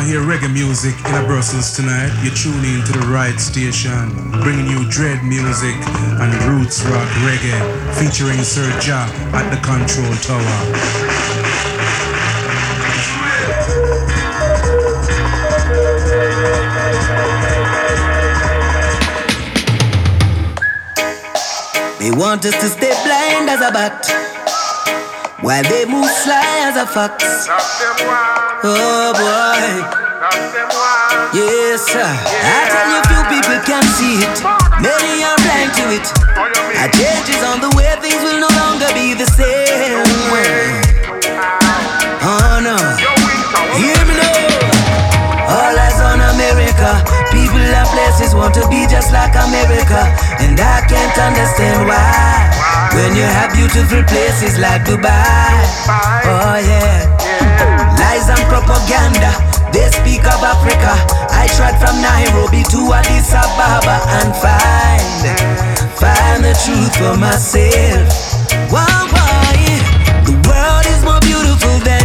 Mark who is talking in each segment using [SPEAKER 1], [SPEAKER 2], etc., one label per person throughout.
[SPEAKER 1] want to hear reggae music in a Brussels tonight, you're tuning into the right station, bringing you dread music and roots rock reggae, featuring Sir Ja at the control tower.
[SPEAKER 2] They want us to stay blind as a bat while they move sly as a fox. Oh boy. Yes, sir. I tell you, few people can see it. Many are blind to it. A change is on the way, things will no longer be the same. Oh no. Hear me now. All eyes on America. People and places want to be just like America. And I can't understand why. When you have beautiful places like Dubai. Oh yeah. Lies and propaganda. They speak of Africa. I tried from Nairobi to Addis Ababa and find, find the truth for myself. Why? The world is more beautiful than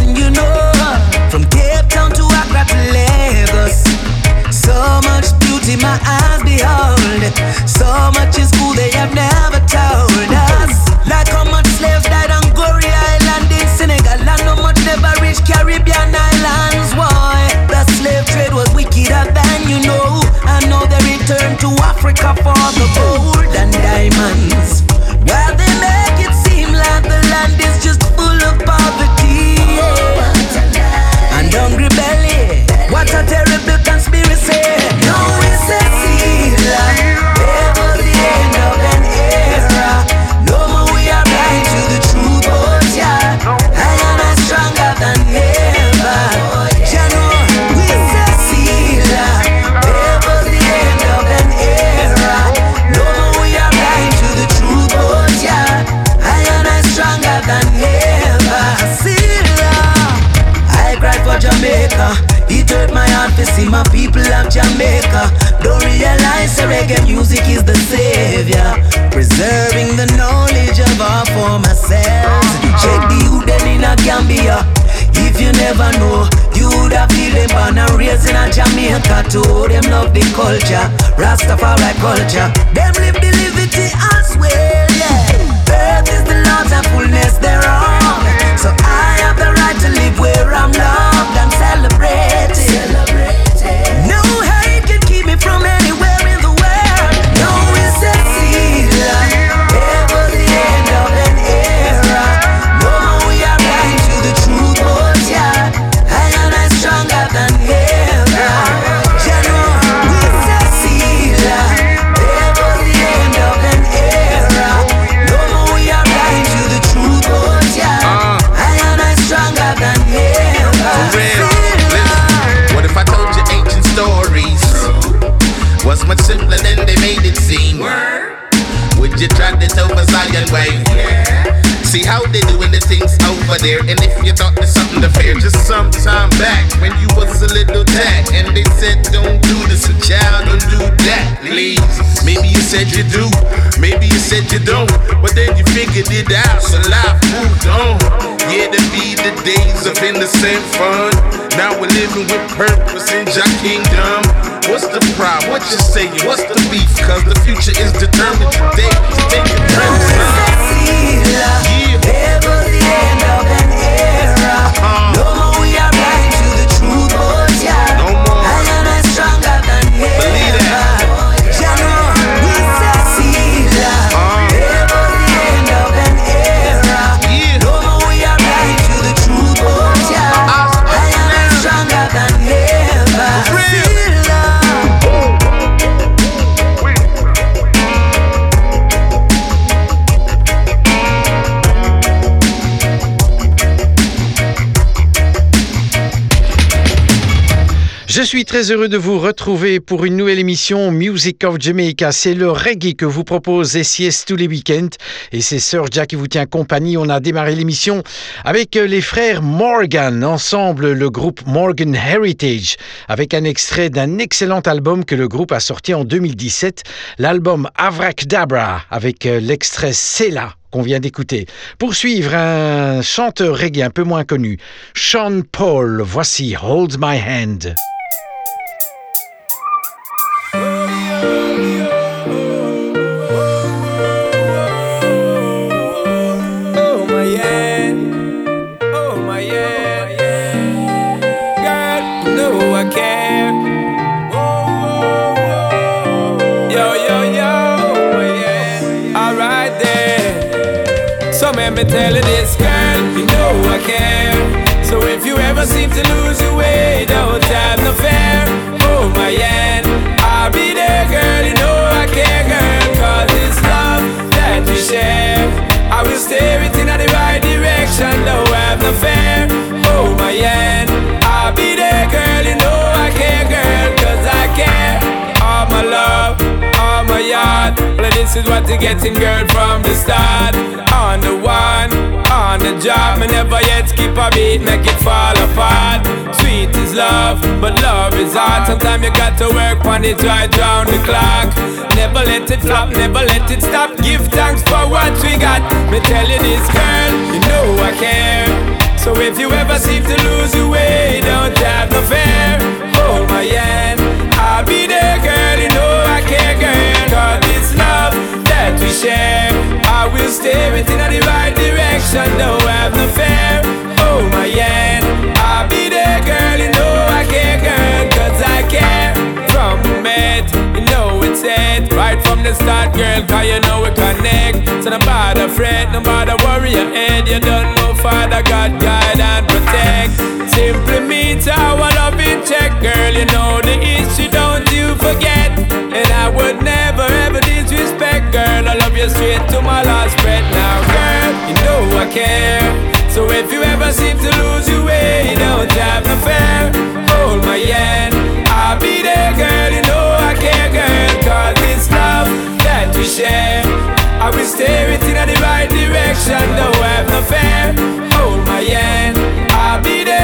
[SPEAKER 2] beauty my eyes behold. So much is cool they have never told us. Like how much slaves died on Goree Island in Senegal. And how much never reached Caribbean islands. Why? The slave trade was wickeder than you know. I know they returned to Africa for the gold and diamonds. Former. Check the youth in a Gambia. If you never know, you would have feel them born and raised in a Jamaica too. Them love the culture, Rastafari culture. Them live the liberty as well, yeah. Earth is the Lord's and fullness thereof. So I have the right to live where I'm loved and celebrated.
[SPEAKER 3] See how they doing the things over there, and if you thought there's something to fear, just some time back when you was a little tad, and they said don't do this, a child, don't do that, please. Maybe you said you do, maybe you said you don't, but then you figured it out, so life moved on. Yeah, to be the days of innocent fun. Now we're living with purpose in Jah kingdom. What's the problem? What you saying? What's the beef? Cause the future is determined today. Take it premise,
[SPEAKER 4] suis très heureux de vous retrouver pour une nouvelle émission Music of Jamaica. C'est le reggae que vous propose SIS tous les week-ends. Et c'est Sir Jack qui vous tient compagnie. On a démarré l'émission avec les frères Morgan, ensemble le groupe Morgan Heritage, avec un extrait d'un excellent album que le groupe a sorti en 2017, l'album Dabra, avec l'extrait Sela qu'on vient d'écouter. Pour suivre, un chanteur reggae un peu moins connu, Sean Paul. Voici Hold My Hand.
[SPEAKER 5] Me tell you this, girl, you know I care. So if you ever seem to lose your way, don't have no fear. Hold my hand, this is what you're getting, girl, from the start on the one, on the job. Me never yet skip a beat, make it fall apart. Sweet is love, but love is hard. Sometimes you got to work on it right round the clock. Never let it flop, never let it stop. Give thanks for what we got. Me tell you this, girl, you know I care. So if you ever seem to lose your way, don't have no fear. Hold my hand, I'll be there, girl. You know I care, girl. That we share. I will steer it in the right direction. Don't have no fear. Oh my hand, I'll be there, girl. You know I care, girl, cause I care. From the met, you know it's it. Right from the start, girl, cause you know we connect. So no bother fret, no bother worry your head. You don't know Father God, guide and protect. Simply meet our love in check, girl. You know the issue, don't you forget. And I would never ever disrespect, girl. I love you straight to my last breath now, girl. You know I care. So if you ever seem to lose your way, don't have no fear. Hold my hand, I'll be there, girl. You know I care, girl. Cause this love that we share, I will steer it in the right direction. Don't have no fear. Hold my hand, I'll be there,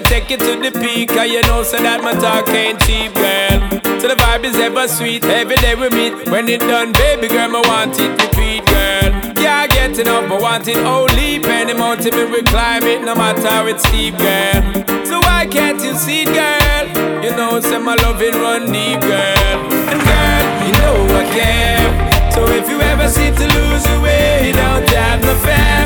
[SPEAKER 5] take it to the peak. Cause you know, so that my talk ain't cheap, girl. So the vibe is ever sweet, every day we meet. When it done, baby girl, I want it repeat, girl. Yeah, getting up, I want it only. Any mountain we will climb it, no matter how it's steep, girl. So why can't you see, girl? You know, say my loving run deep, girl. And girl, you know I care. So if you ever seem to lose your way, don't have no fear.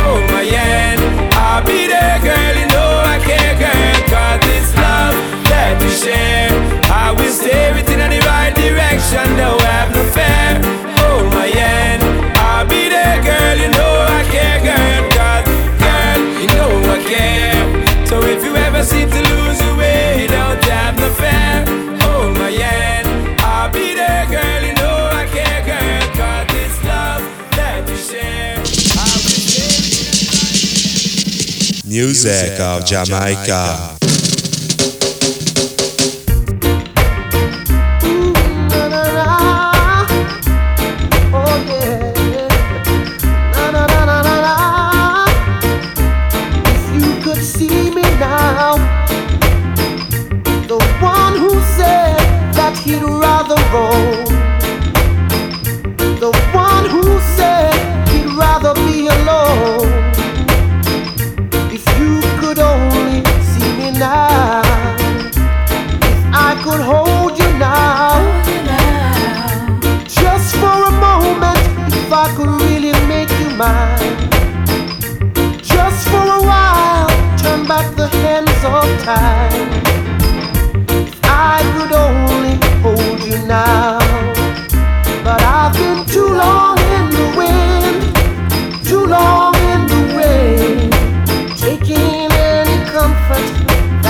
[SPEAKER 5] Hold my hand. I'll be there, girl. You know I care, girl. Cause this love that we share, I will steer it in the right direction. No, have no fear. Hold my hand. I'll be there, girl. You know Music of Jamaica.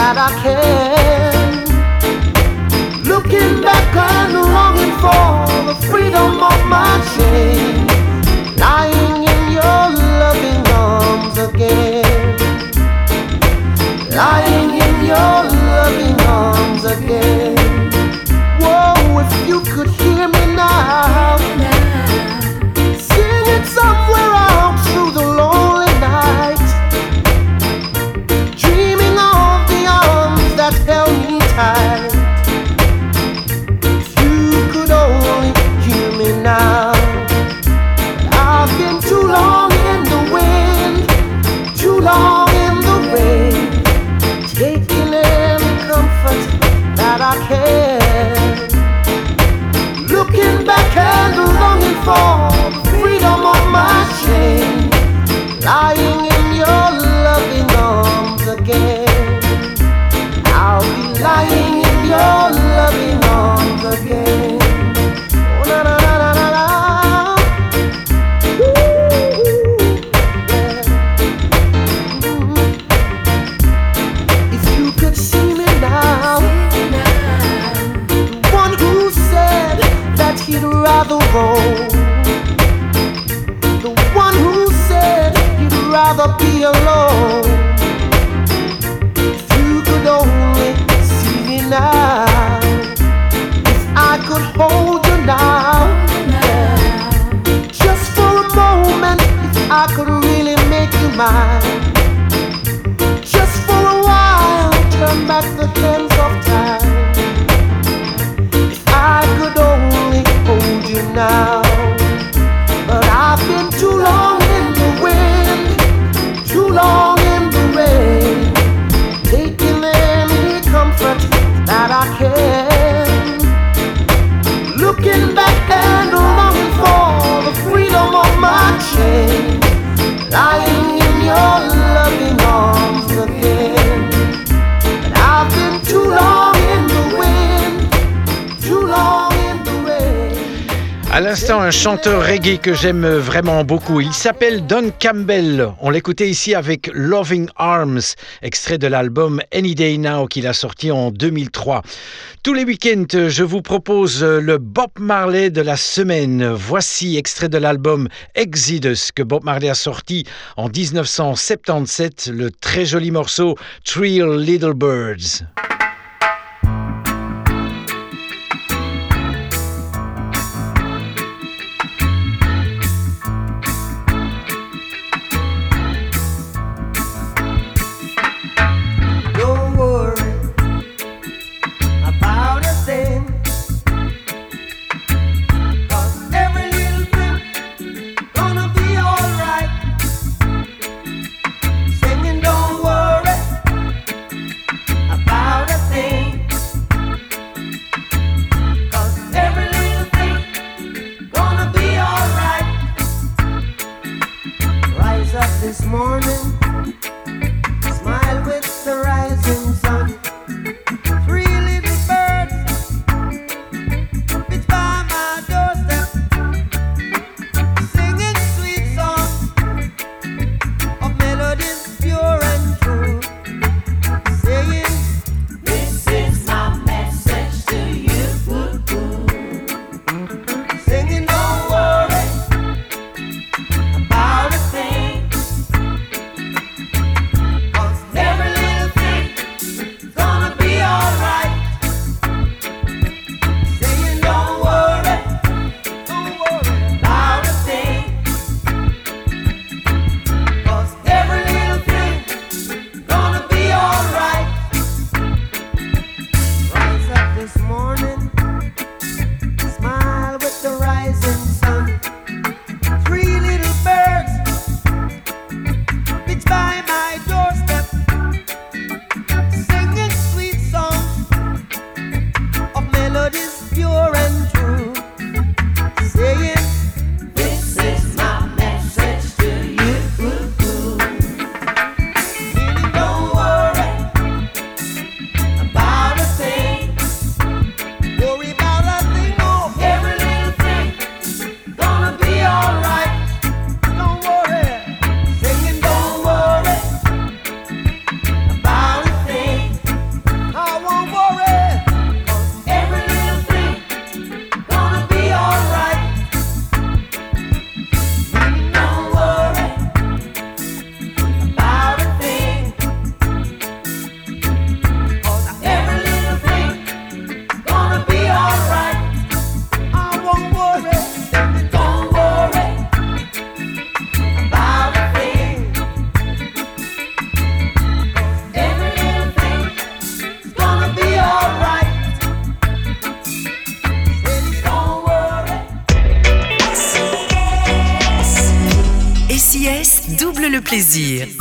[SPEAKER 5] that I can. Looking back and longing for the freedom of my
[SPEAKER 6] chains.
[SPEAKER 4] Un chanteur reggae que j'aime vraiment beaucoup. Il s'appelle Don Campbell. On l'écoutait ici avec Loving Arms, extrait de l'album Any Day Now qu'il a sorti en 2003. Tous les week-ends, je vous propose le Bob Marley de la semaine. Voici extrait de l'album Exodus que Bob Marley a sorti en 1977, le très joli morceau Three Little Birds.
[SPEAKER 7] Plaisir.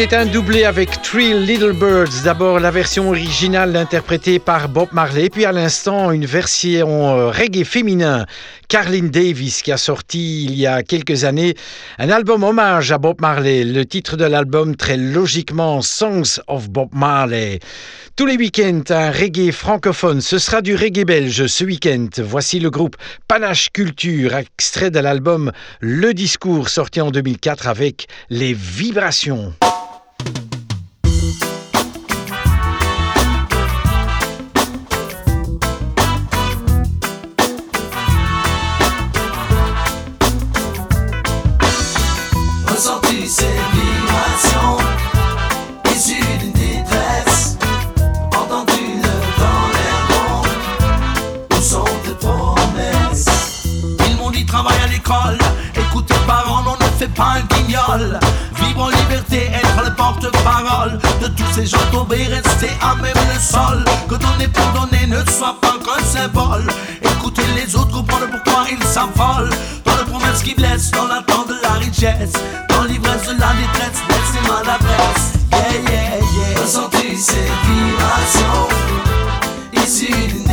[SPEAKER 8] C'était un doublé avec Three Little Birds. D'abord la version originale interprétée par Bob Marley, puis à l'instant une version euh, reggae féminin, Carlin Davis, qui a sorti il y a quelques années un album hommage à Bob Marley. Le titre de l'album très logiquement Songs of Bob Marley. Tous les week-ends, un reggae francophone. Ce sera du reggae belge ce week-end. Voici le groupe Panache Culture, extrait de l'album Le Discours, sorti en 2004 avec les vibrations.
[SPEAKER 9] Ressentis ces vibrations, ils ont une détresse. Entends-tu le dans les bon? Où sont tes promesses? Ils m'ont dit travaille à l'école. Écoute tes parents, on ne fait pas un guignol. Vivre en liberté le porte-parole de tous ces gens tombés, restés à même le sol. Que donner pour donner ne soit pas qu'un symbole. Écoutez les autres, comprendre pourquoi ils s'affolent. Dans le promesse qui blesse, dans l'attente de la richesse. Dans l'ivresse de la détresse, laissez maladresse. Yeah, yeah, yeah. Ressenti ces vibrations, issues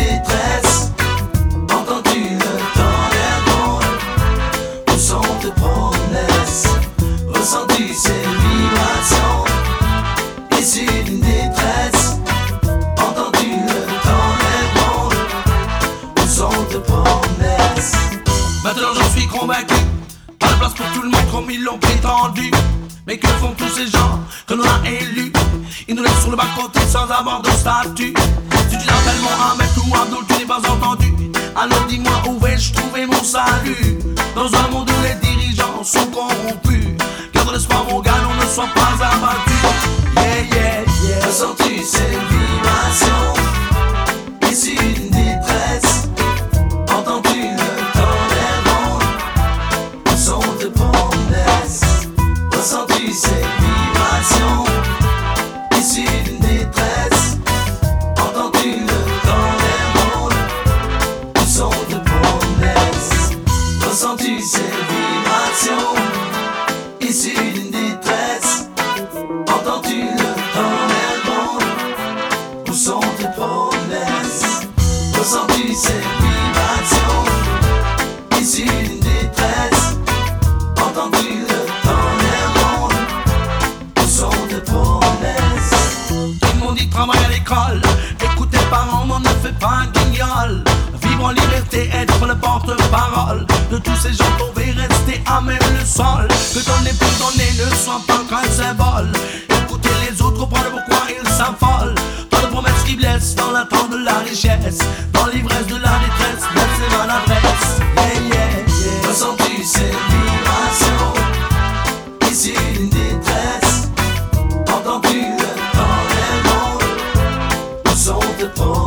[SPEAKER 9] the boy.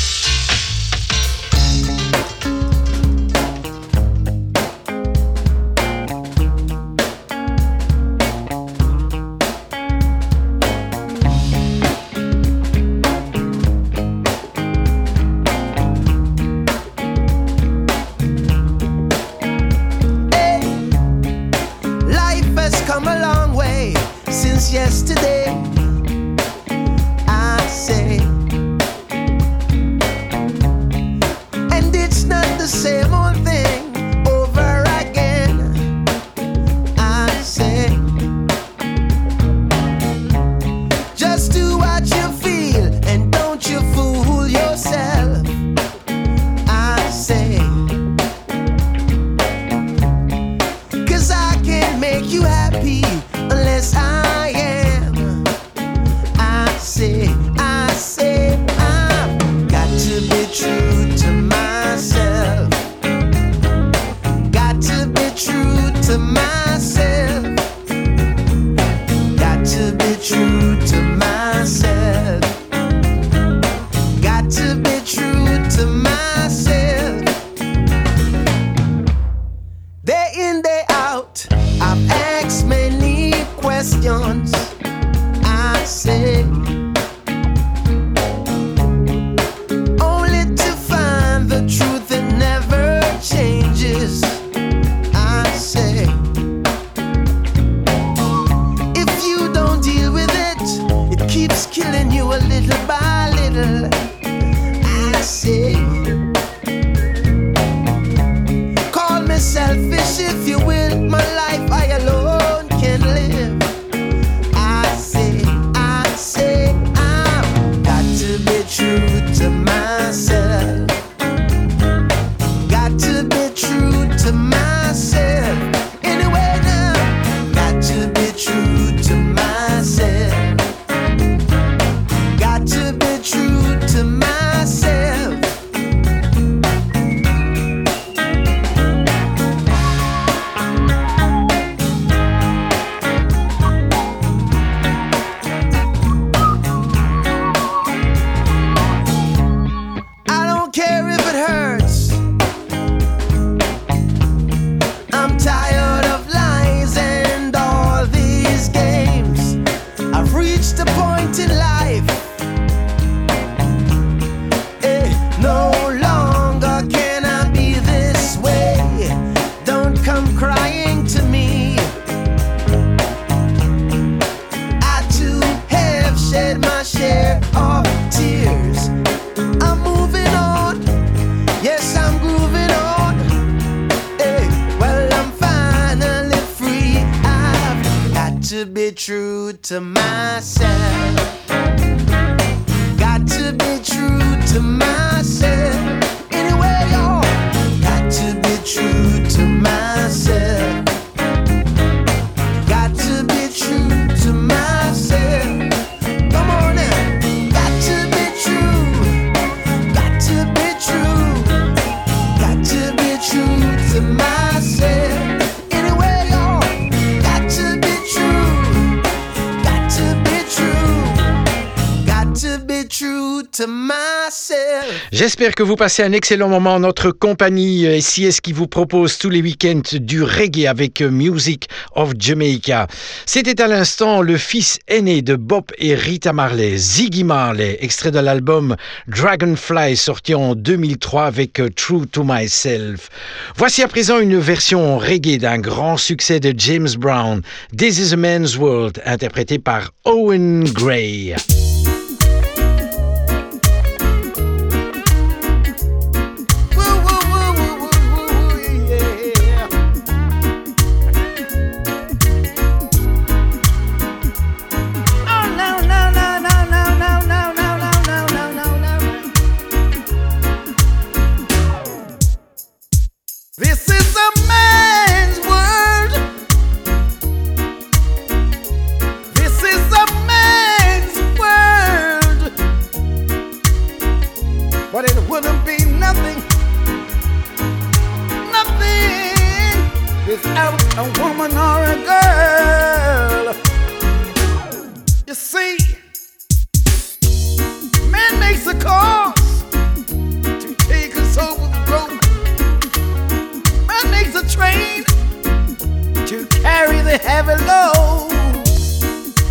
[SPEAKER 10] the man
[SPEAKER 8] J'espère que vous passez un excellent moment en notre compagnie euh, SIS qui vous propose tous les week-ends du reggae avec euh, Music of Jamaica. C'était à l'instant le fils aîné de Bob et Rita Marley, Ziggy Marley, extrait de l'album Dragonfly sorti en 2003 avec euh, True to Myself. Voici à présent une version reggae d'un grand succès de James Brown, This is a Man's World, interprété par Owen Gray.
[SPEAKER 10] Without a woman or a girl. You see, man makes a cause to take us over the road. Man makes a train to carry the heavy load.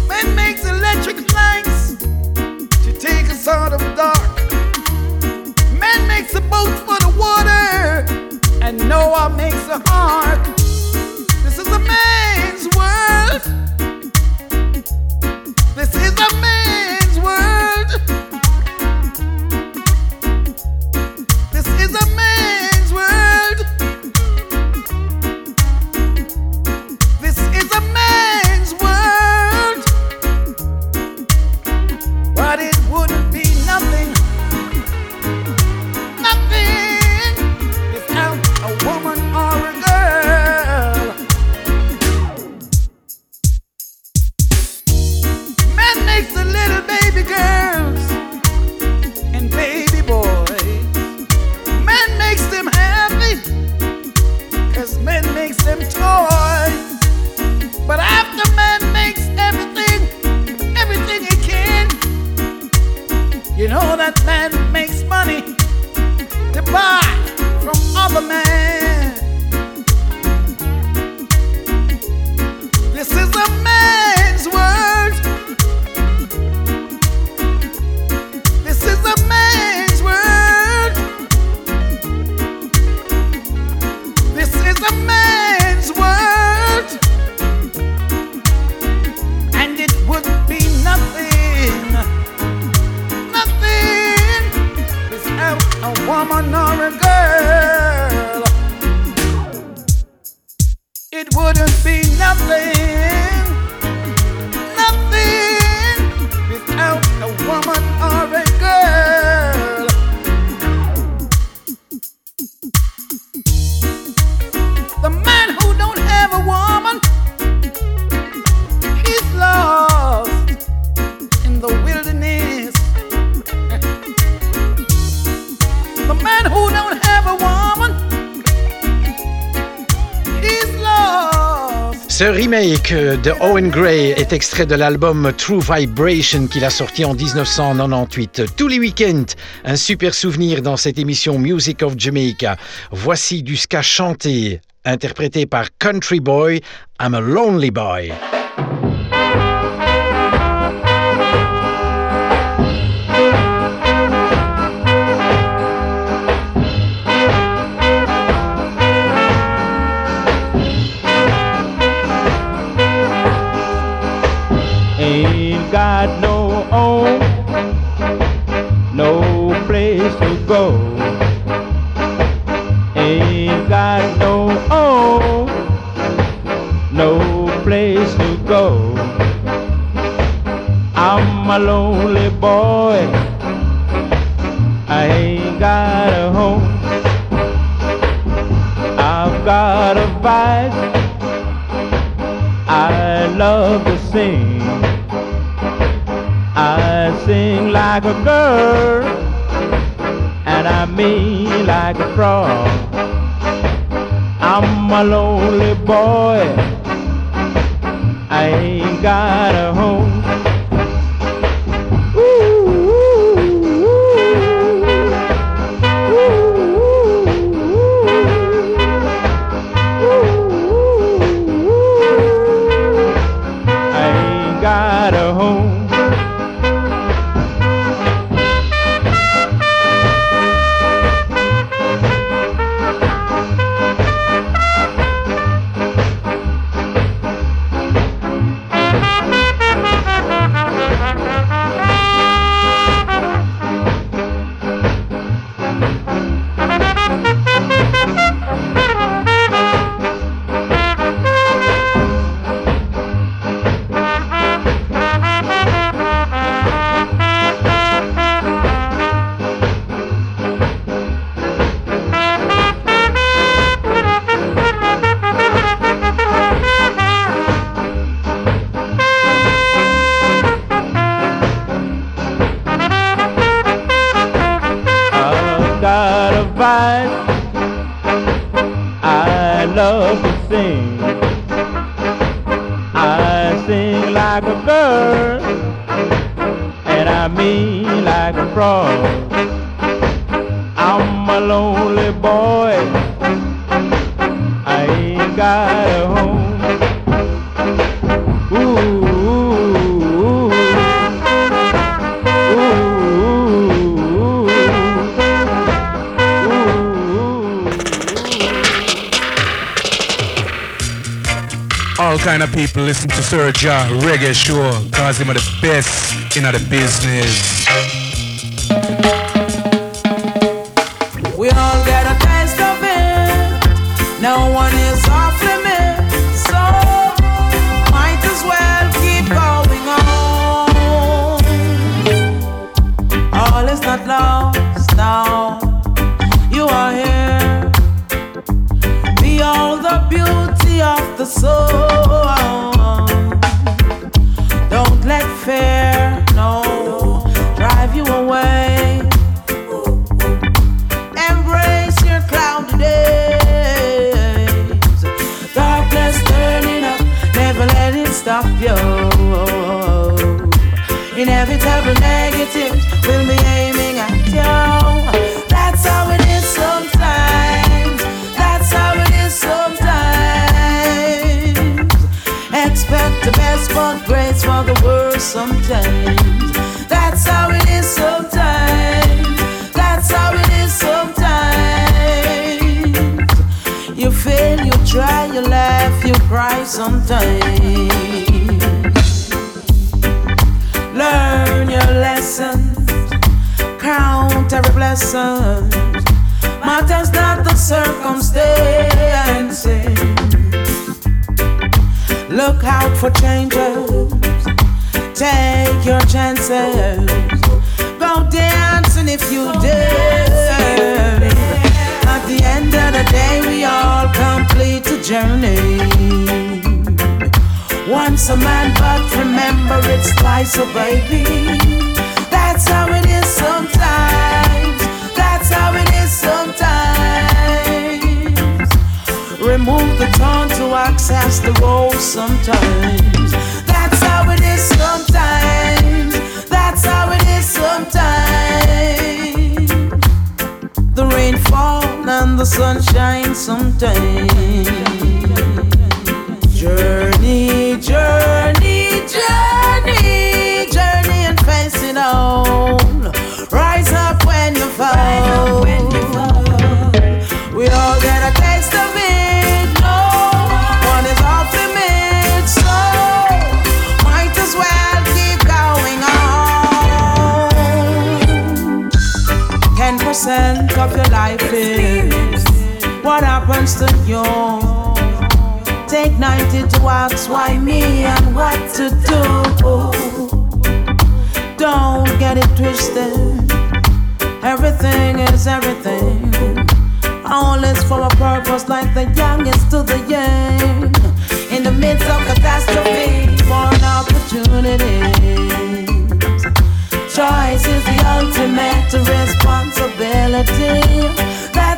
[SPEAKER 10] Man makes electric lights to take us out of the dark. Man makes a boat for the water, and Noah makes a ark. A man's world.
[SPEAKER 8] Ce remake de Owen Gray est extrait de l'album True Vibration qu'il a sorti en 1998. Tous les week-ends, un super souvenir dans cette émission Music of Jamaica. Voici du ska chanté, interprété par Country Boy, I'm a Lonely Boy.
[SPEAKER 11] Boy. I ain't got a home. I've got a vice. I love to sing. I sing like a girl, and I mean like a frog. I'm a lonely boy. I ain't got a home.
[SPEAKER 1] Sir Ja Reggae Show, cause him are the best in the business.
[SPEAKER 12] Sometimes. That's how it is sometimes. That's how it is sometimes. You fail, you try, you laugh, you cry sometimes. Learn your lessons, count every blessing. Matters not the circumstances. Look out for changes Take your chances. Go dancing if you dare. At the end of the day, we all complete the journey. Once a man, but remember it's twice a baby. That's how it is sometimes. That's how it is sometimes. Remove the tongue to access the road sometimes. Sometimes. That's how it is sometimes. The rain falls and the sun shines sometimes. Take ninety to ask why me and what to do. Don't get it twisted. Everything is everything. All is for a purpose, like the youngest to the young. In the midst of catastrophe, born opportunities. Choice is the ultimate responsibility.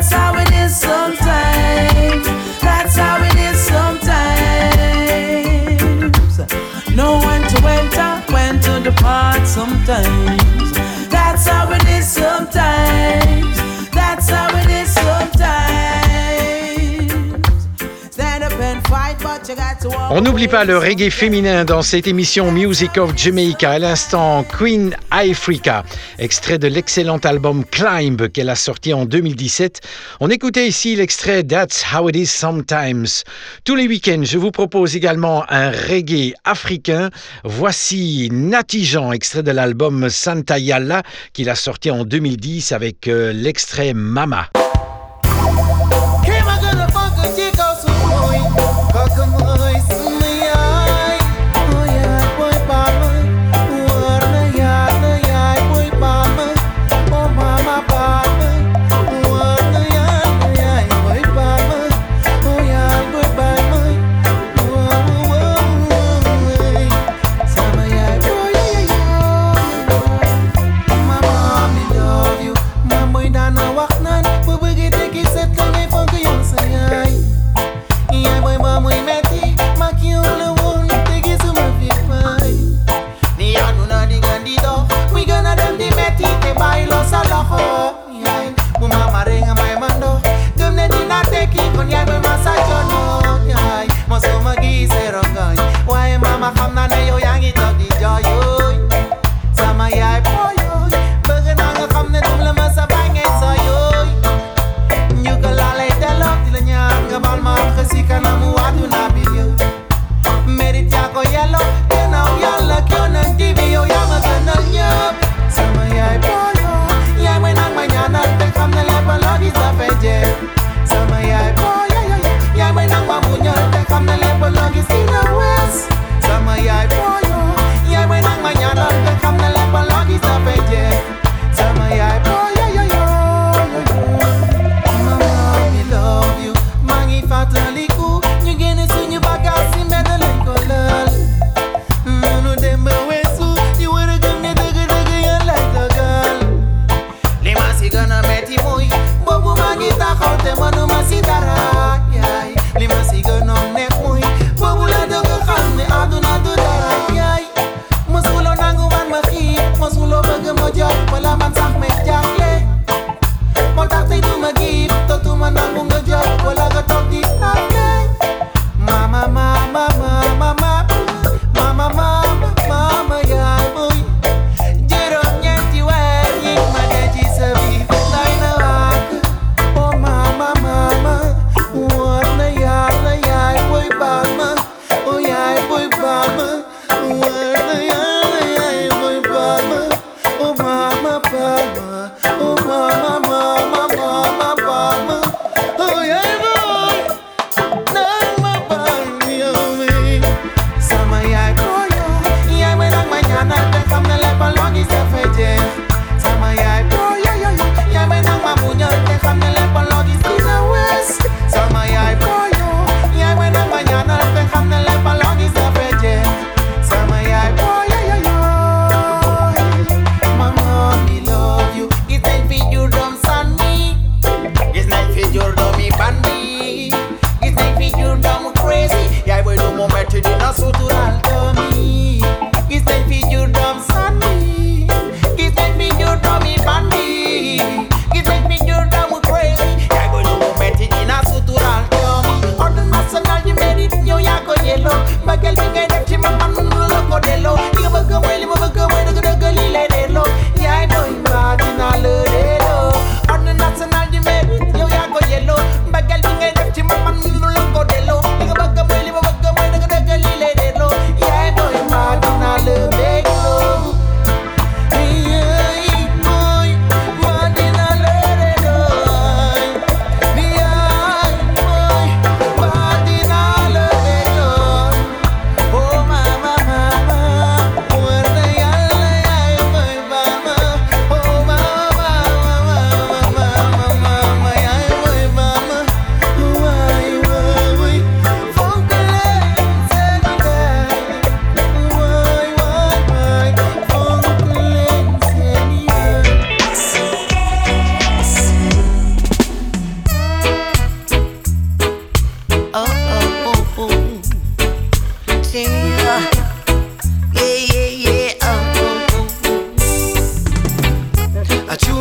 [SPEAKER 12] That's how it is sometimes. That's how it is sometimes. Know when to to sometimes.
[SPEAKER 4] On n'oublie pas le reggae féminin dans cette émission Music of Jamaica. À l'instant, Queen Africa, extrait de l'excellent album Climb qu'elle a sorti en 2017. On écoutait ici l'extrait That's How It Is Sometimes. Tous les week-ends, je vous propose également un reggae africain. Voici Natijan, extrait de l'album Santa Yalla qu'il a sorti en 2010 avec euh, l'extrait Mama.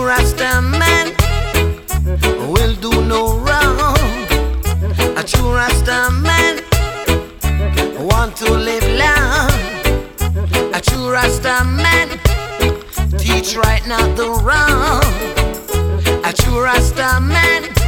[SPEAKER 13] Rasta man will do no wrong. A true Rasta man want to live long. A true Rasta man teach right, not the wrong. A true Rasta man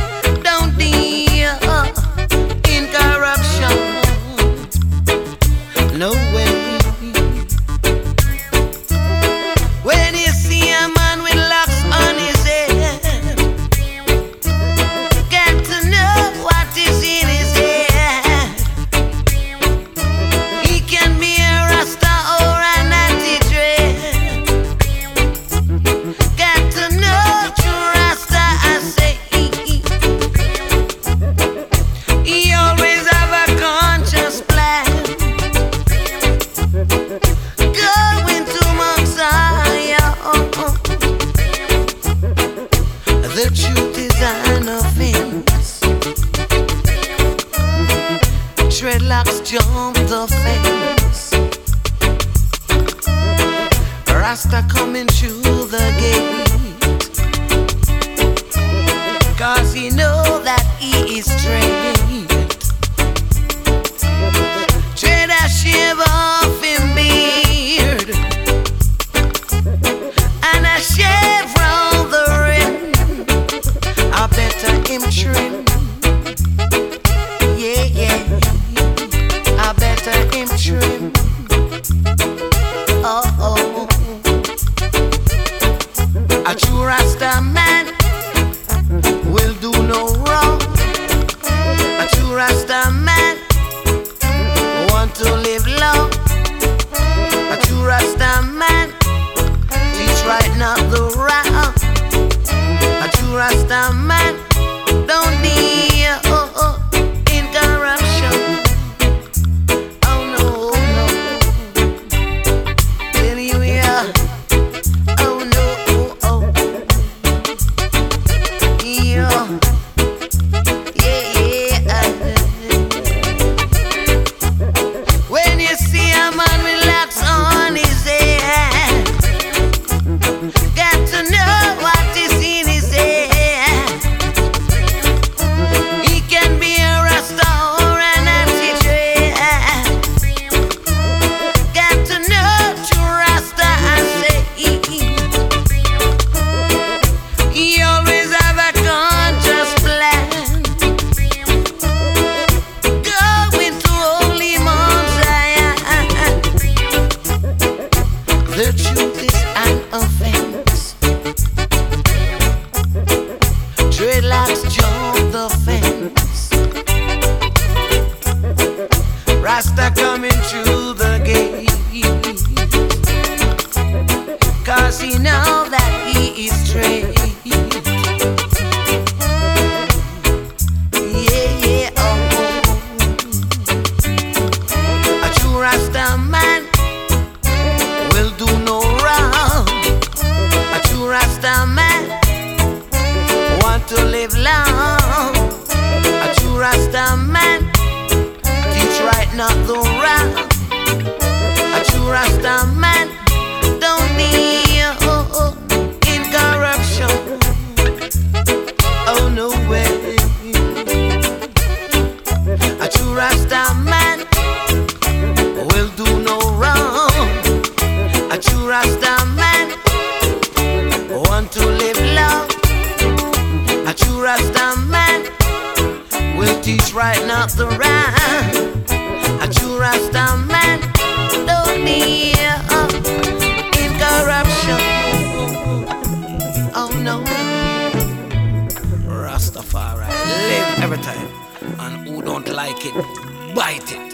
[SPEAKER 13] Rasta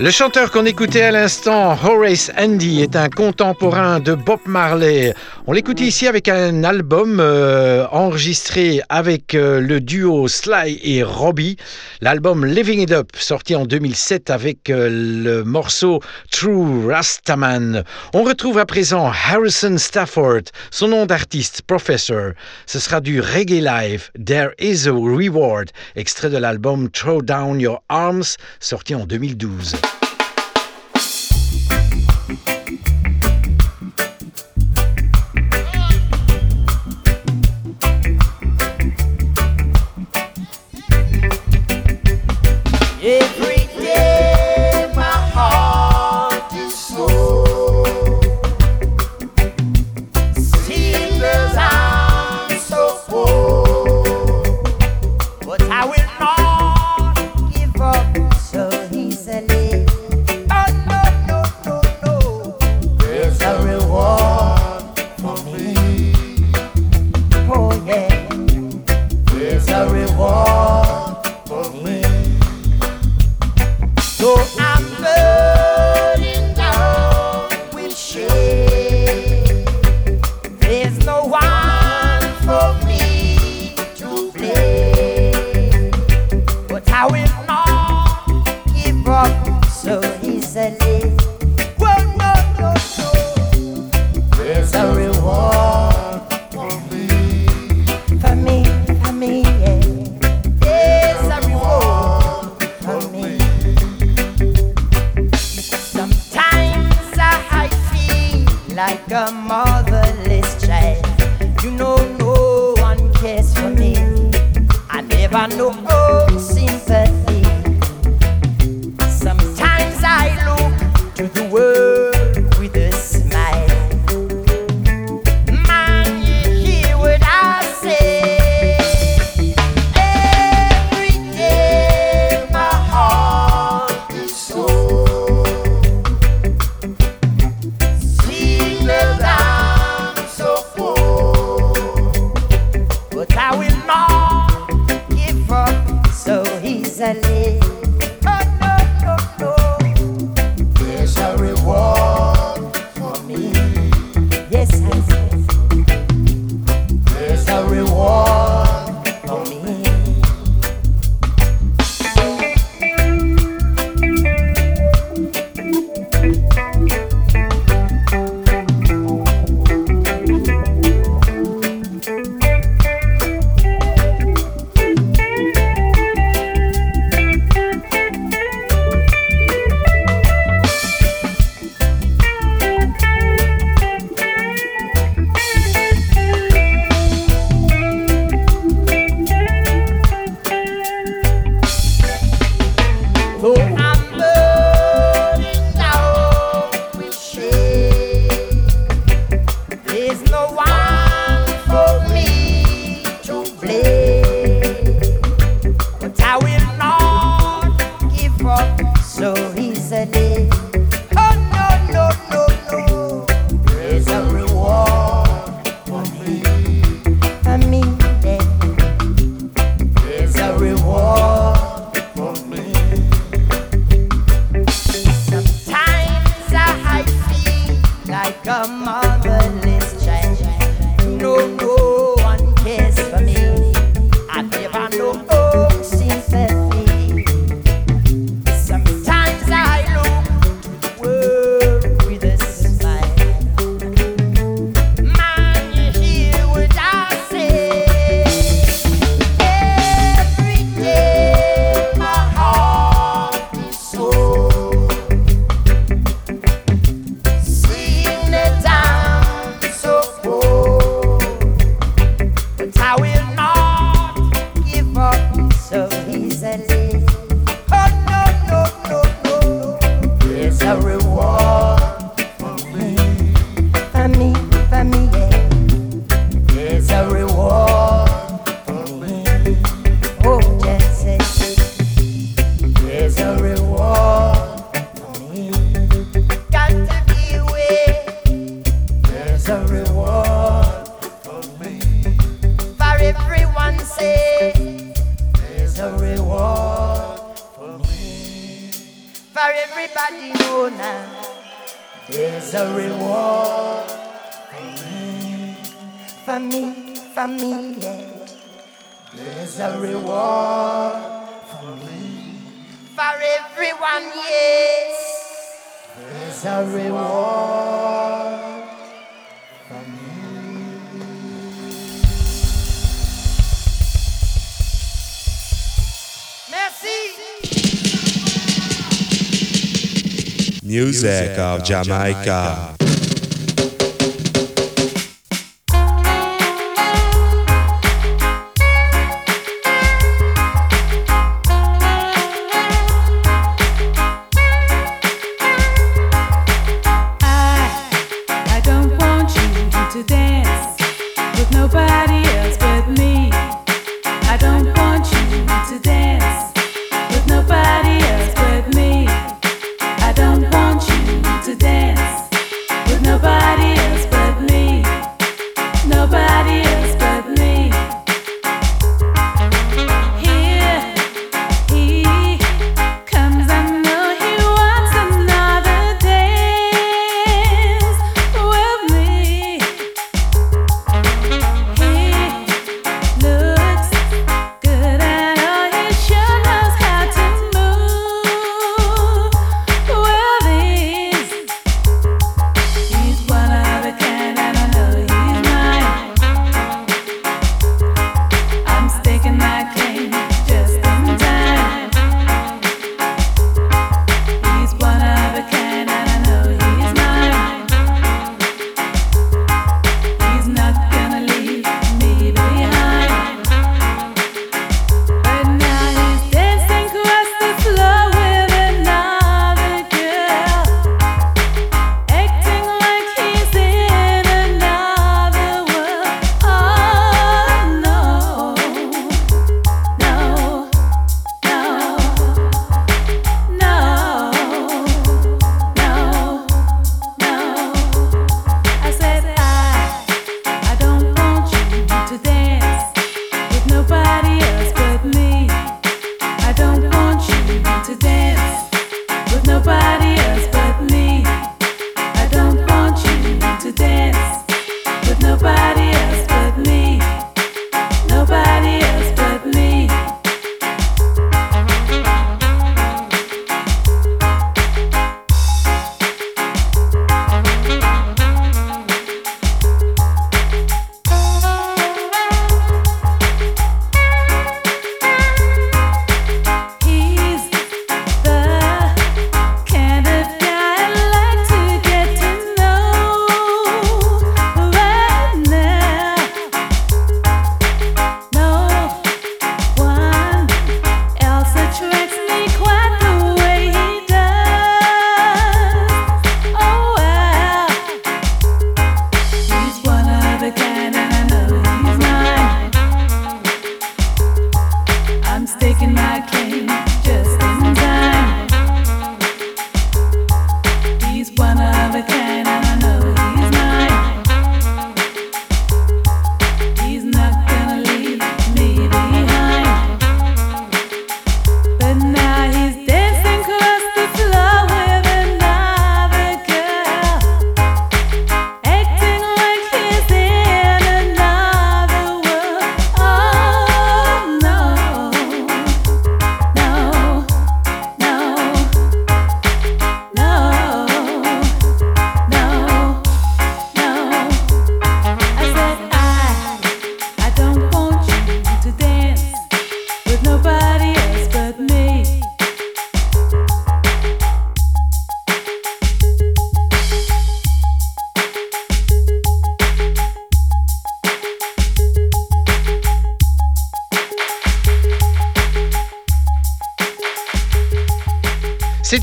[SPEAKER 4] Le chanteur qu'on écoutait à l'instant, Horace Andy, est un contemporain de Bob Marley. On l'écoute ici avec un album euh, enregistré avec euh, le duo Sly et Robbie. L'album Living It Up, sorti en 2007 avec euh, le morceau True Rastaman. On retrouve à présent Harrison Stafford, son nom d'artiste, Professor. Ce sera du Reggae Live, There Is a Reward, extrait de l'album Throw Down Your Arms, sorti en 2012.
[SPEAKER 6] Music of Jamaica.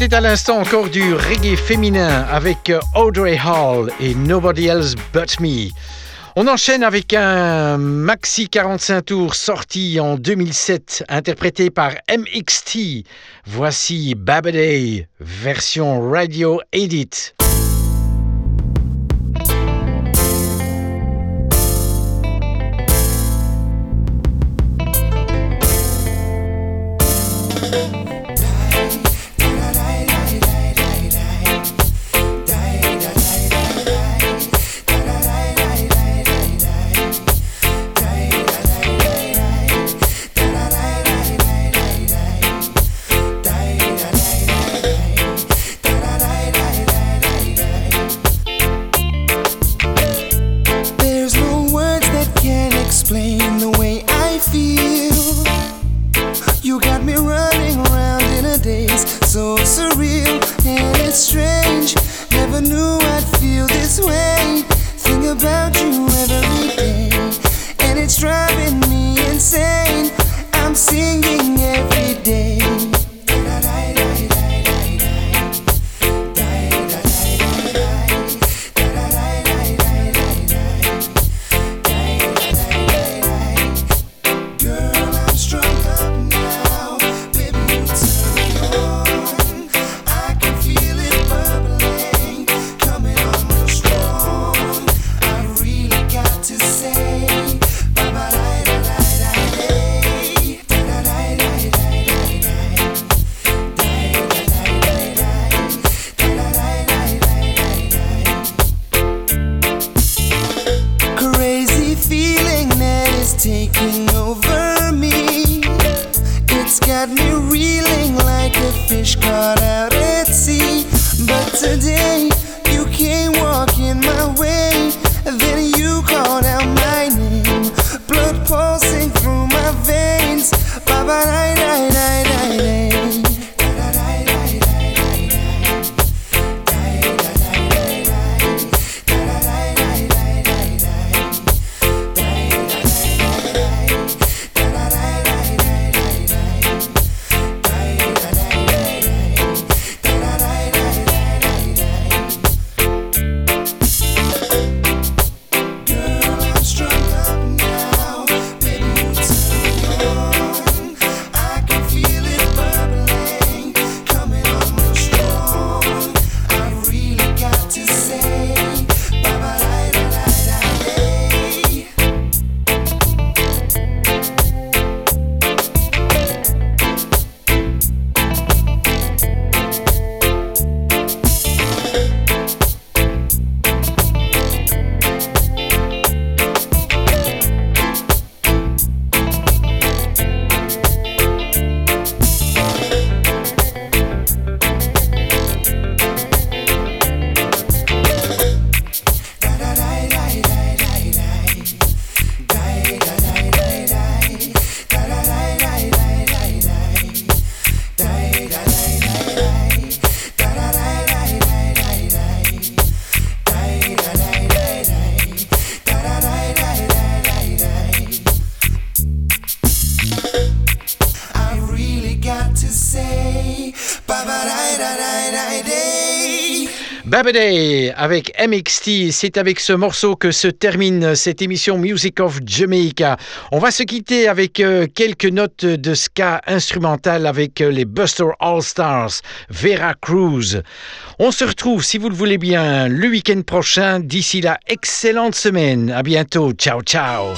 [SPEAKER 2] C'était à l'instant encore du reggae féminin avec Audrey Hall et Nobody Else But Me. On enchaîne avec un maxi 45 tours sorti en 2007, interprété par MXT. Voici Babaday, version radio edit. knew I'd feel this way. Think about you every day, and it's driving me insane. I'm singing every day. Babadey avec MXT, c'est avec ce morceau que se termine cette émission Music of Jamaica. On va se quitter avec euh, quelques notes de ska instrumental avec euh, les Buster All Stars, Vera Cruz. On se retrouve, si vous le voulez bien, le week-end prochain. D'ici là, excellente semaine. À bientôt. Ciao, ciao.